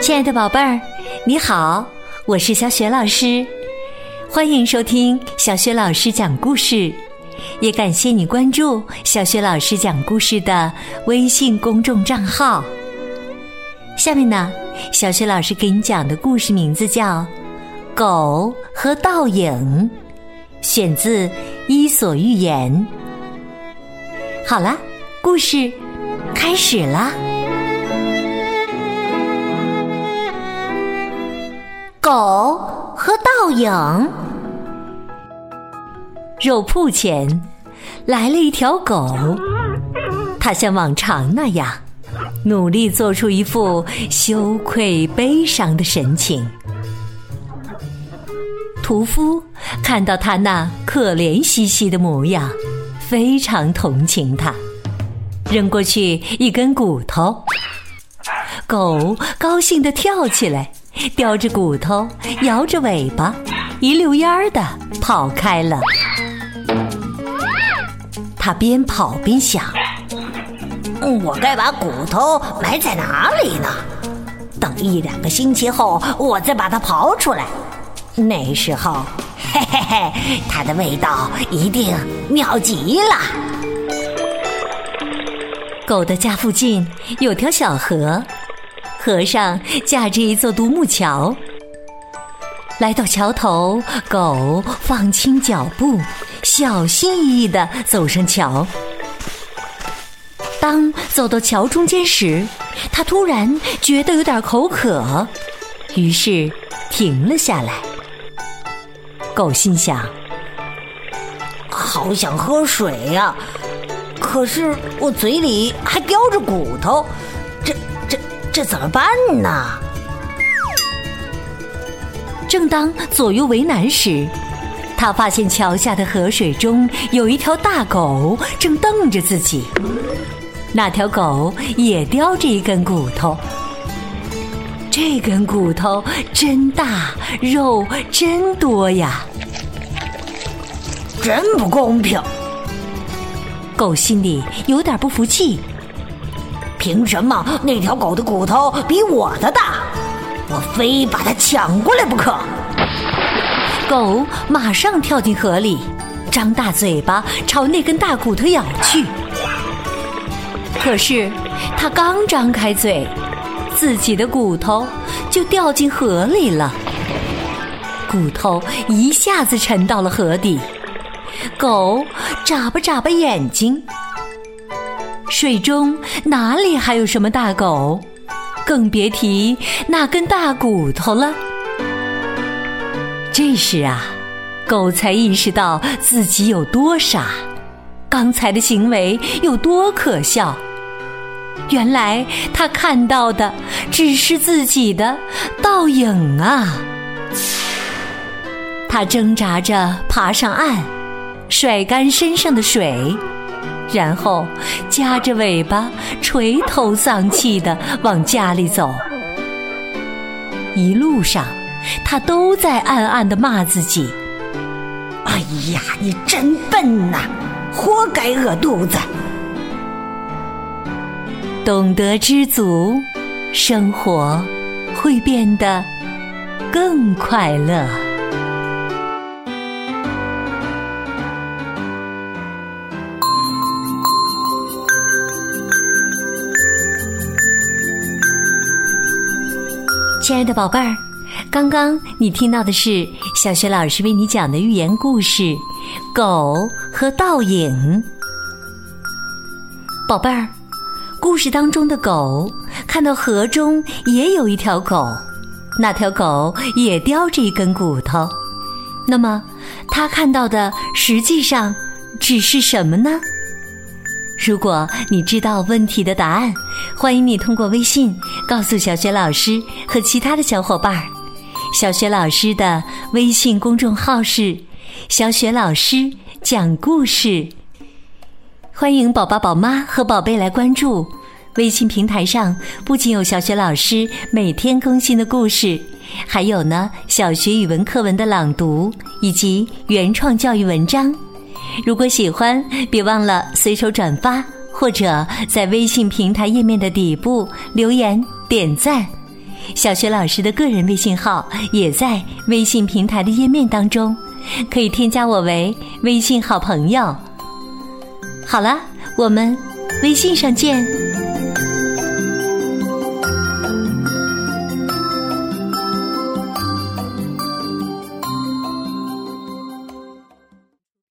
亲爱的宝贝儿，你好，我是小雪老师，欢迎收听小雪老师讲故事，也感谢你关注小雪老师讲故事的微信公众账号。下面呢，小雪老师给你讲的故事名字叫《狗和倒影》，选自《伊索寓言》。好了，故事开始了。狗和倒影。肉铺前来了一条狗，它像往常那样，努力做出一副羞愧悲伤的神情。屠夫看到他那可怜兮兮的模样，非常同情他，扔过去一根骨头。狗高兴地跳起来。叼着骨头，摇着尾巴，一溜烟儿的跑开了。他边跑边想：“我该把骨头埋在哪里呢？等一两个星期后，我再把它刨出来。那时候，嘿嘿嘿，它的味道一定妙极了。”狗的家附近有条小河。河上架着一座独木桥。来到桥头，狗放轻脚步，小心翼翼地走上桥。当走到桥中间时，它突然觉得有点口渴，于是停了下来。狗心想：“好想喝水呀，可是我嘴里还叼着骨头。”这这这怎么办呢？正当左右为难时，他发现桥下的河水中有一条大狗正瞪着自己。那条狗也叼着一根骨头，这根骨头真大，肉真多呀！真不公平！狗心里有点不服气。凭什么那条狗的骨头比我的大？我非把它抢过来不可！狗马上跳进河里，张大嘴巴朝那根大骨头咬去。可是它刚张开嘴，自己的骨头就掉进河里了。骨头一下子沉到了河底。狗眨巴眨巴眼睛。水中哪里还有什么大狗？更别提那根大骨头了。这时啊，狗才意识到自己有多傻，刚才的行为有多可笑。原来他看到的只是自己的倒影啊！他挣扎着爬上岸，甩干身上的水。然后夹着尾巴，垂头丧气的往家里走。一路上，他都在暗暗的骂自己：“哎呀，你真笨呐，活该饿肚子！”懂得知足，生活会变得更快乐。亲爱的宝贝儿，刚刚你听到的是小学老师为你讲的寓言故事《狗和倒影》。宝贝儿，故事当中的狗看到河中也有一条狗，那条狗也叼着一根骨头。那么，它看到的实际上只是什么呢？如果你知道问题的答案，欢迎你通过微信告诉小雪老师和其他的小伙伴儿。小雪老师的微信公众号是“小雪老师讲故事”，欢迎宝宝、宝妈和宝贝来关注。微信平台上不仅有小雪老师每天更新的故事，还有呢小学语文课文的朗读以及原创教育文章。如果喜欢，别忘了随手转发或者在微信平台页面的底部留言点赞。小雪老师的个人微信号也在微信平台的页面当中，可以添加我为微信好朋友。好了，我们微信上见。